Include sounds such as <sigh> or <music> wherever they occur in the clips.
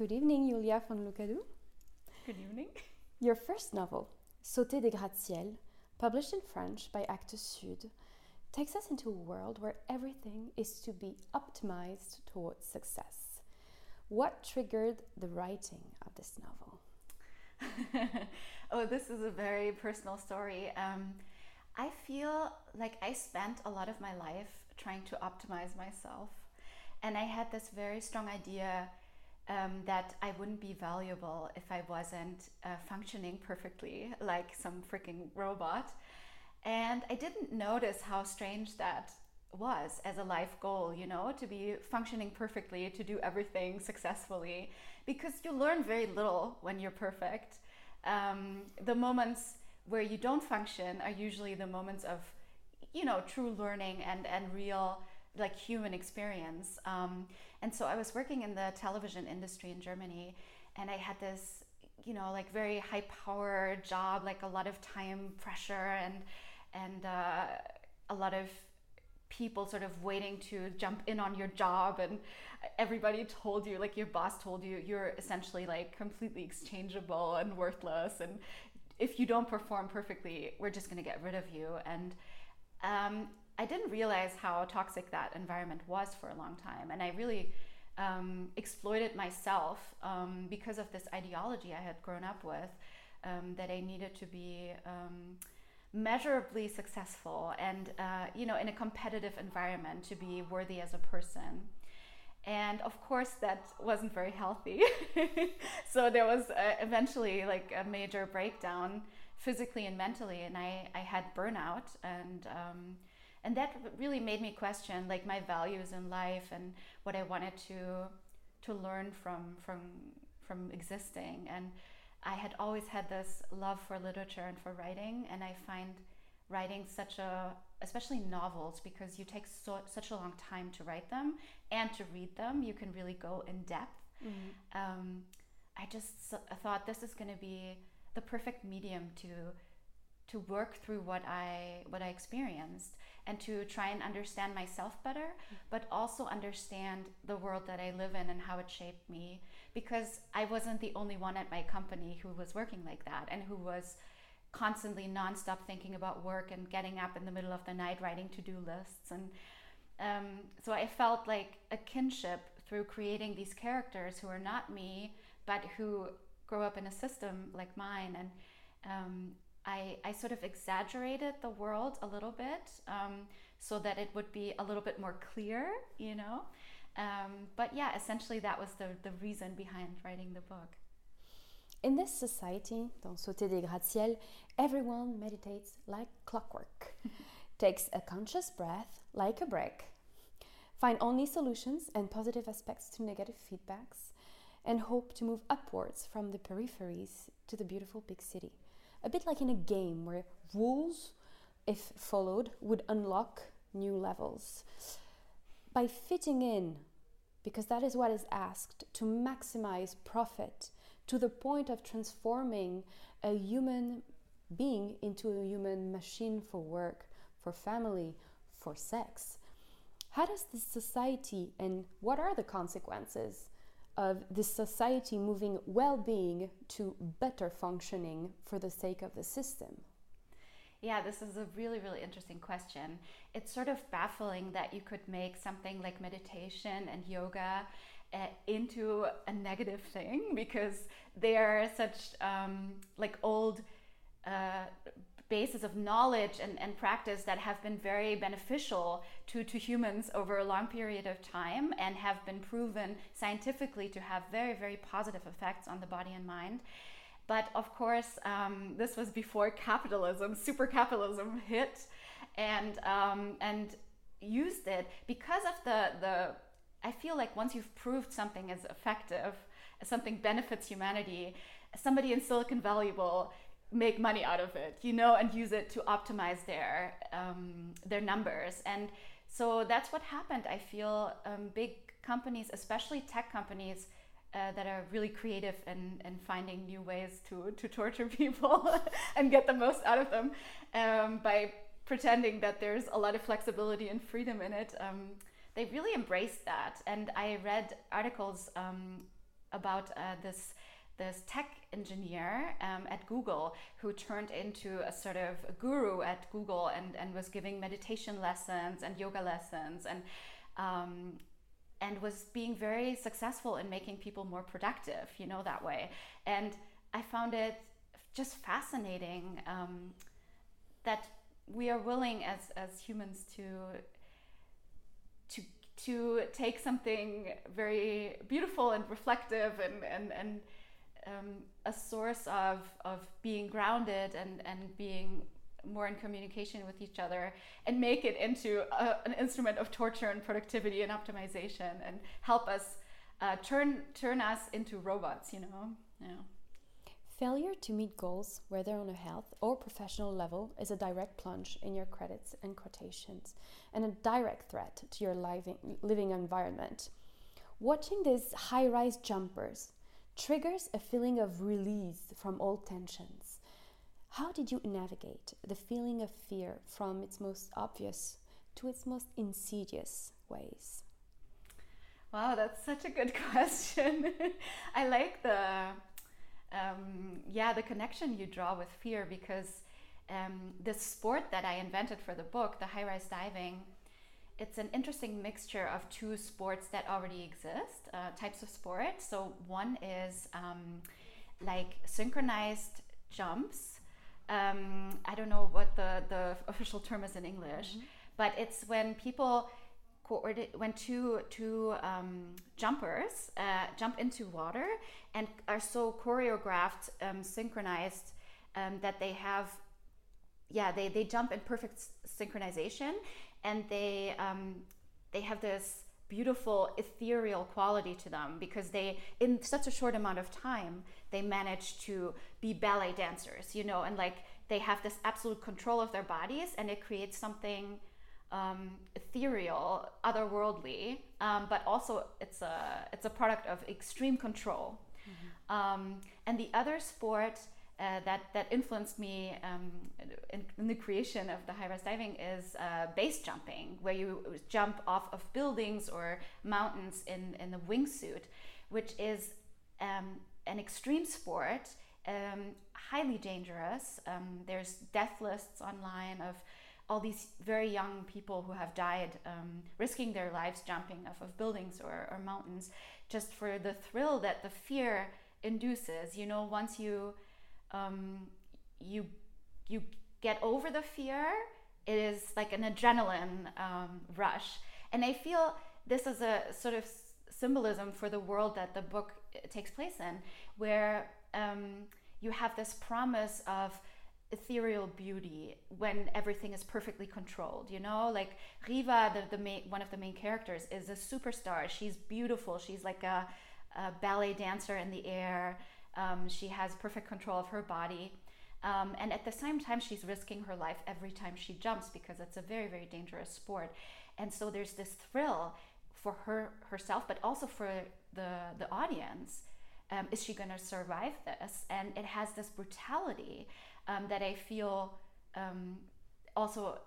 Good evening, Julia von Lucadou. Good evening. Your first novel, Sauter des gratte-ciel, published in French by Actes Sud, takes us into a world where everything is to be optimized towards success. What triggered the writing of this novel? <laughs> oh, this is a very personal story. Um, I feel like I spent a lot of my life trying to optimize myself. And I had this very strong idea um, that I wouldn't be valuable if I wasn't uh, functioning perfectly like some freaking robot. And I didn't notice how strange that was as a life goal, you know, to be functioning perfectly, to do everything successfully, because you learn very little when you're perfect. Um, the moments where you don't function are usually the moments of, you know, true learning and, and real like human experience. Um, and so I was working in the television industry in Germany, and I had this, you know, like very high power job, like a lot of time pressure and and uh, a lot of people sort of waiting to jump in on your job and everybody told you like your boss told you you're essentially like completely exchangeable and worthless and if you don't perform perfectly we're just going to get rid of you. And um, I didn't realize how toxic that environment was for a long time. And I really um, exploited myself um, because of this ideology I had grown up with um, that I needed to be um, measurably successful and, uh, you know, in a competitive environment to be worthy as a person. And of course, that wasn't very healthy. <laughs> so there was uh, eventually like a major breakdown physically and mentally, and I, I had burnout and um, and that really made me question like my values in life and what I wanted to to learn from from from existing. And I had always had this love for literature and for writing. And I find writing such a especially novels because you take so, such a long time to write them and to read them you can really go in depth. Mm-hmm. um, I just thought this is going to be the perfect medium to to work through what I what I experienced and to try and understand myself better, but also understand the world that I live in and how it shaped me. Because I wasn't the only one at my company who was working like that and who was constantly nonstop thinking about work and getting up in the middle of the night writing to-do lists and um, so I felt like a kinship through creating these characters who are not me, but who grow up in a system like mine. And um, I, I sort of exaggerated the world a little bit um, so that it would be a little bit more clear, you know. Um, but yeah, essentially that was the, the reason behind writing the book. In this society, dans Sauter des gratte-ciel, everyone meditates like clockwork, <laughs> takes a conscious breath like a break, find only solutions and positive aspects to negative feedbacks, and hope to move upwards from the peripheries to the beautiful big city a bit like in a game where rules, if followed, would unlock new levels. By fitting in, because that is what is asked, to maximize profit to the point of transforming a human being into a human machine for work, for family, for sex. How does this society and what are the consequences of this society moving well being to better functioning for the sake of the system? Yeah, this is a really, really interesting question. It's sort of baffling that you could make something like meditation and yoga uh, into a negative thing because they are such um, like old uh, basis of knowledge and, and practice that have been very beneficial to, to humans over a long period of time and have been proven scientifically to have very, very positive effects on the body and mind. But of course, um, this was before capitalism, super capitalism hit and, um, and used it because of the, the, I feel like once you've proved something is effective, something benefits humanity, somebody in Silicon Valley will make money out of it, you know, and use it to optimize their um, their numbers. And so that's what happened. I feel um, big companies, especially tech companies, uh, that are really creative and, and finding new ways to, to torture <laughs> people <laughs> and get the most out of them um, by pretending that there's a lot of flexibility and freedom in it. Um, they really embraced that. And I read articles um, about uh, this this tech engineer um, at Google who turned into a sort of a guru at Google and, and was giving meditation lessons and yoga lessons and um, and was being very successful in making people more productive, you know, that way. And I found it just fascinating um, that we are willing as, as humans to to to take something very beautiful and reflective and and, and um, a source of, of being grounded and, and being more in communication with each other and make it into a, an instrument of torture and productivity and optimization and help us uh, turn turn us into robots you know yeah Failure to meet goals, whether on a health or professional level, is a direct plunge in your credits and quotations and a direct threat to your living, living environment. Watching these high rise jumpers triggers a feeling of release from all tensions. How did you navigate the feeling of fear from its most obvious to its most insidious ways? Wow, that's such a good <laughs> question. I like the um, yeah, the connection you draw with fear because um, the sport that I invented for the book, the high rise diving, it's an interesting mixture of two sports that already exist, uh, types of sport. So one is um, like synchronized jumps. Um, I don't know what the, the <laughs> official term is in English, mm-hmm. but it's when people when two two um, jumpers uh, jump into water and are so choreographed, um, synchronized um, that they have, yeah, they, they jump in perfect synchronization, and they um, they have this beautiful ethereal quality to them because they in such a short amount of time they manage to be ballet dancers you know and like they have this absolute control of their bodies and it creates something um, ethereal, otherworldly, um, but also it's a it's a product of extreme control. Mm-hmm. Um, and the other sport uh, that that influenced me um, in, in, the creation of the high rise diving is uh, base jumping, where you jump off of buildings or mountains in in the wingsuit, which is um, an extreme sport. Um, highly dangerous. there's death lists online of all these very young people who have died um, risking their lives jumping off of buildings or, or, mountains just for the thrill that the fear induces you know once you um, you you get over the fear it is like an adrenaline um, rush. And i feel this is a sort of symbolism for the world that the book uh, takes place in where um, you have this promise of ethereal beauty when everything is perfectly controlled you know? Like riva the, the main one of the main characters is a superstar. She's beautiful. She's like a, a ballet dancer in the air um, she has perfect control of her body. Um, and at the same time she's risking her life every time she jumps because it's a very very dangerous sport. And so there's this thrill for her herself but also for the the audience. Um, is she going to survive this? And it has this brutality um, that I feel um, also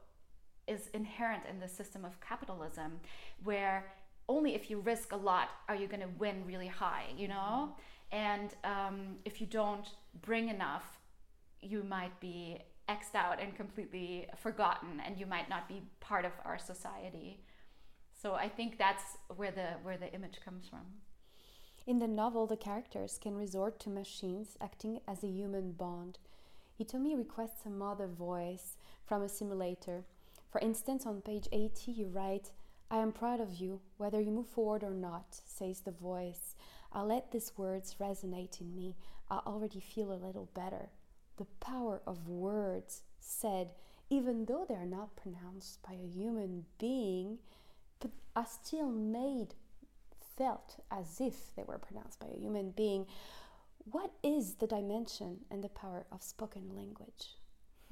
is inherent in the system of capitalism, where only if you risk a lot are you going to win really high, you know? And um, if you don't bring enough, you might be xed out and completely forgotten, and you might not be part of our society. So I think that's where the where the image comes from. In the novel, the characters can resort to machines acting as a human bond Hitomi requests a mother voice from a simulator. For instance, on page 80, you write, I am proud of you, whether you move forward or not, says the voice. I let these words resonate in me. I already feel a little better. The power of words said, even though they are not pronounced by a human being, but are still made, felt as if they were pronounced by a human being what is the dimension and the power of spoken language? <laughs>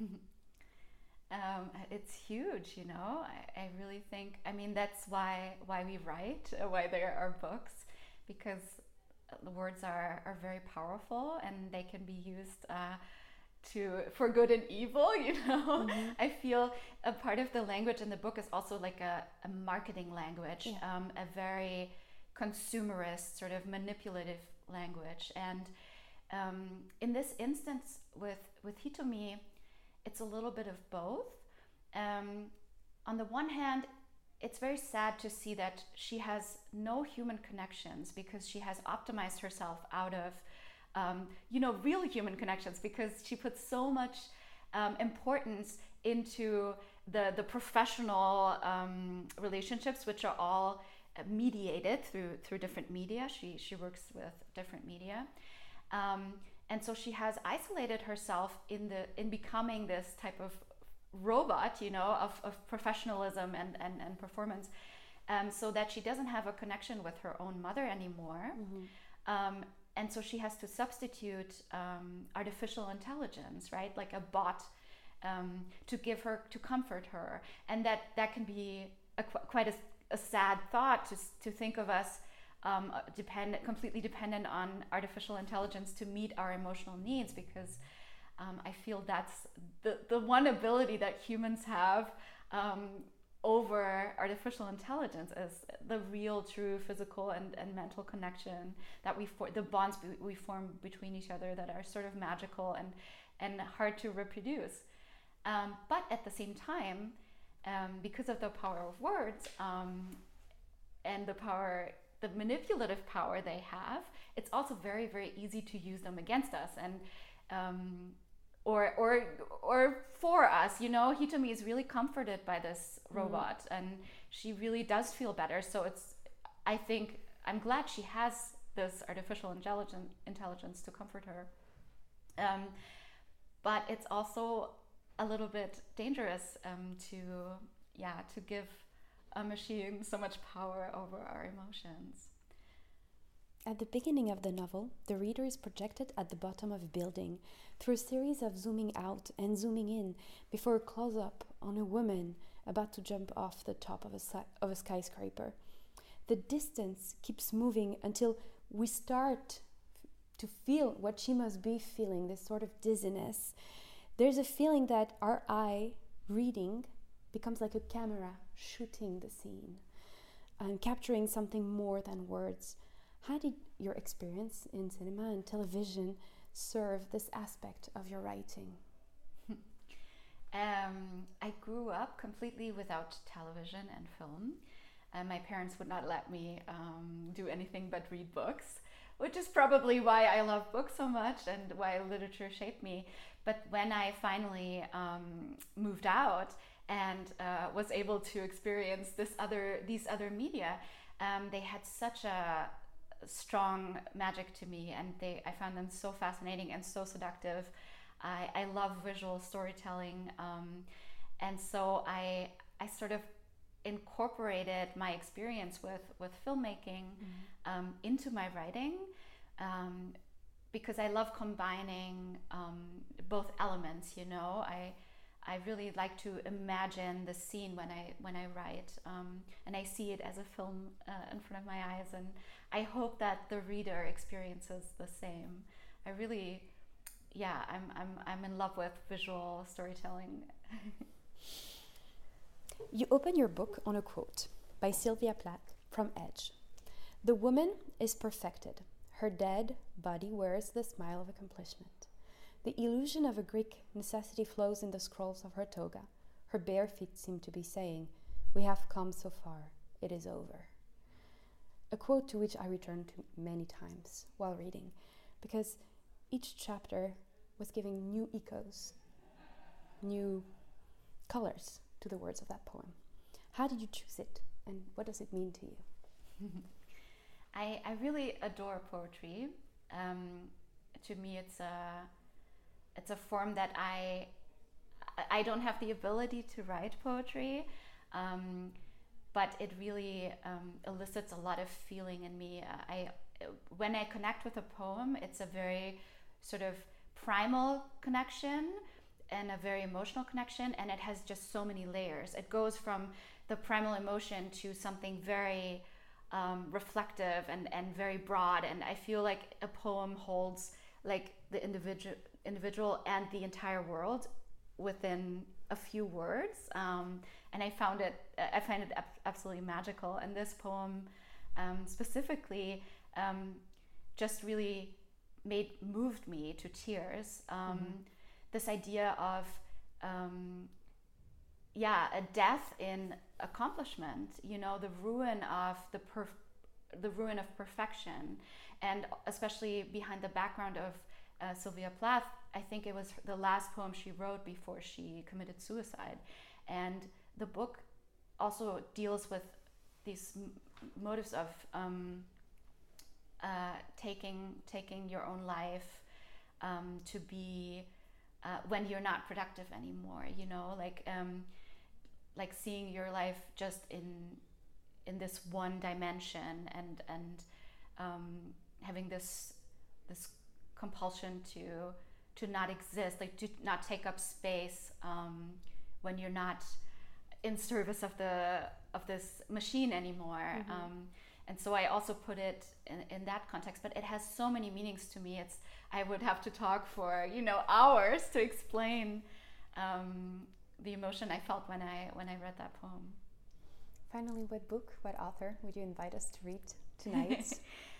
um, it's huge, you know. I, I, really think. I mean, that's why why we write, why there are books, because words are are very powerful and they can be used. Uh, to for good and evil <laughs> you know mm-hmm. i feel a part of the language in the book is also like a, a marketing language yeah. um, a very consumerist, sort of manipulative language. And um, in this instance with, with Hitomi, it's a little bit of both. Um, on the one hand, it's very sad to see that she has no human connections because she has optimized herself out of, um, you know, real human connections because she puts so much um, importance into the the professional um, relationships, which are all mediated through through different media. She she works with different media, um, and so she has isolated herself in the in becoming this type of robot, you know, of, of professionalism and, and, and performance, um, so that she doesn't have a connection with her own mother anymore. Mm-hmm. Um, and so she has to substitute um, artificial intelligence, right? Like a bot um, to give her, to comfort her. And that, that can be a, quite a, a sad thought to, to think of us um, depend, completely dependent on artificial intelligence to meet our emotional needs because um, I feel that's the, the one ability that humans have um, over artificial intelligence is the real, true physical and, and mental connection that we for the bonds we, form between each other that are sort of magical and, and hard to reproduce. Um, but at the same time, um, because of the power of words um, and the power, the manipulative power they have, it's also very, very easy to use them against us. And um, or or or for us you know hitomi is really comforted by this mm-hmm. robot mm. and she really does feel better so it's i think i'm glad she has this artificial intelligence intelligence to comfort her um, but it's also a little bit dangerous um, to yeah to give a machine so much power over our emotions at the beginning of the novel, the reader is projected at the bottom of a building through a series of zooming out and zooming in before a close up on a woman about to jump off the top of a, of a skyscraper. The distance keeps moving until we start to feel what she must be feeling this sort of dizziness. There's a feeling that our eye reading becomes like a camera shooting the scene and capturing something more than words how did your experience in cinema and television serve this aspect of your writing? <laughs> um, I grew up completely without television and film. And my parents would not let me um, do anything but read books, which is probably why I love books so much and why literature shaped me. But when I finally um, moved out and uh, was able to experience this other, these other media, um, they had such a strong magic to me, and they I found them so fascinating and so seductive. I, I love visual storytelling, um, and so I I sort of incorporated my experience with with filmmaking mm-hmm. um, into my writing. Um, because I love combining um, both elements, you know, I I really like to imagine the scene when I when I write, um, and I see it as a film uh, in front of my eyes, and I hope that the reader experiences the same. I really, yeah, I'm, I'm, I'm in love with visual storytelling. <laughs> you open your book on a quote by Sylvia Plath from Edge The woman is perfected. Her dead body wears the smile of accomplishment. The illusion of a Greek necessity flows in the scrolls of her toga. Her bare feet seem to be saying, We have come so far, it is over a quote to which I returned to many times while reading, because each chapter was giving new echoes, new colors to the words of that poem. How did you choose it, and what does it mean to you? <laughs> I, I really adore poetry. Um, to me, it's a it's a form that I I don't have the ability to write poetry. Um, but it really um, elicits a lot of feeling in me. I when I connect with a poem, it's a very sort of primal connection and a very emotional connection, and it has just so many layers. It goes from the primal emotion to something very um, reflective and, and very broad. And I feel like a poem holds like the individual individual and the entire world within a few words. Um, and I found it, I find it absolutely magical. And this poem um, specifically um, just really made moved me to tears. Um, This idea of um, yeah, a death in accomplishment. You know, the ruin of the perf- the ruin of perfection, and especially behind the background of uh, Sylvia Plath, I think it was the last poem she wrote before she committed suicide, and the book also deals with these m- motives of um, uh, taking taking your own life um, to be uh, when you're not productive anymore. You know, like um, like seeing your life just in in this one dimension and and um, having this this compulsion to to not exist, like to not take up space um, when you're not in service of the of this machine anymore. Mm-hmm. Um, and so I also put it in, in that context, but it has so many meanings to me. It's I would have to talk for you know hours to explain um, the emotion I felt when I when I read that poem. Finally, what book, what author would you invite us to read tonight? <laughs>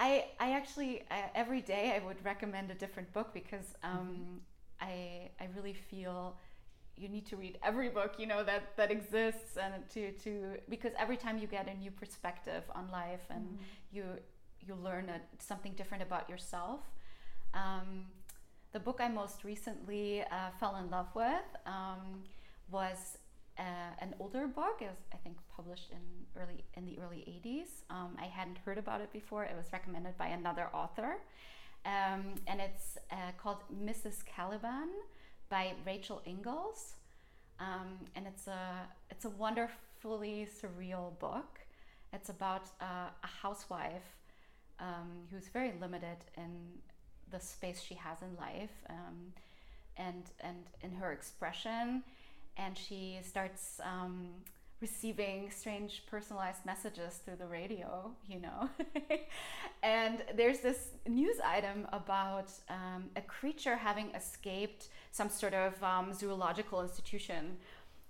I I actually I, every day I would recommend a different book because um, I I really feel you need to read every book you know that that exists and to to because every time you get a new perspective on life and you you learn a, something different about yourself. Um, the book I most recently uh, fell in love with um, was uh, an older book. It was, I think, published in early in the early '80s. Um, I hadn't heard about it before. It was recommended by another author, um, and it's uh, called Mrs. Caliban by Rachel Ingalls. Um, and it's a it's a wonderfully surreal book. It's about uh, a housewife um, who's very limited in the space she has in life um, and and in her expression and she starts um, receiving strange personalized messages through the radio you know <laughs> and there's this news item about um, a creature having escaped some sort of um, zoological institution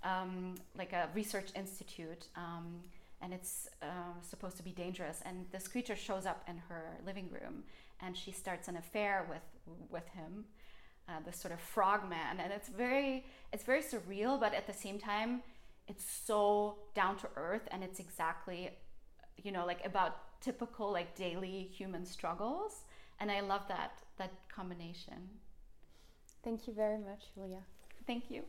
um, like a research institute um, and it's uh, supposed to be dangerous. And this creature shows up in her living room, and she starts an affair with with him, uh, this sort of frogman. And it's very it's very surreal, but at the same time, it's so down to earth, and it's exactly, you know, like about typical like daily human struggles. And I love that that combination. Thank you very much, Julia. Thank you.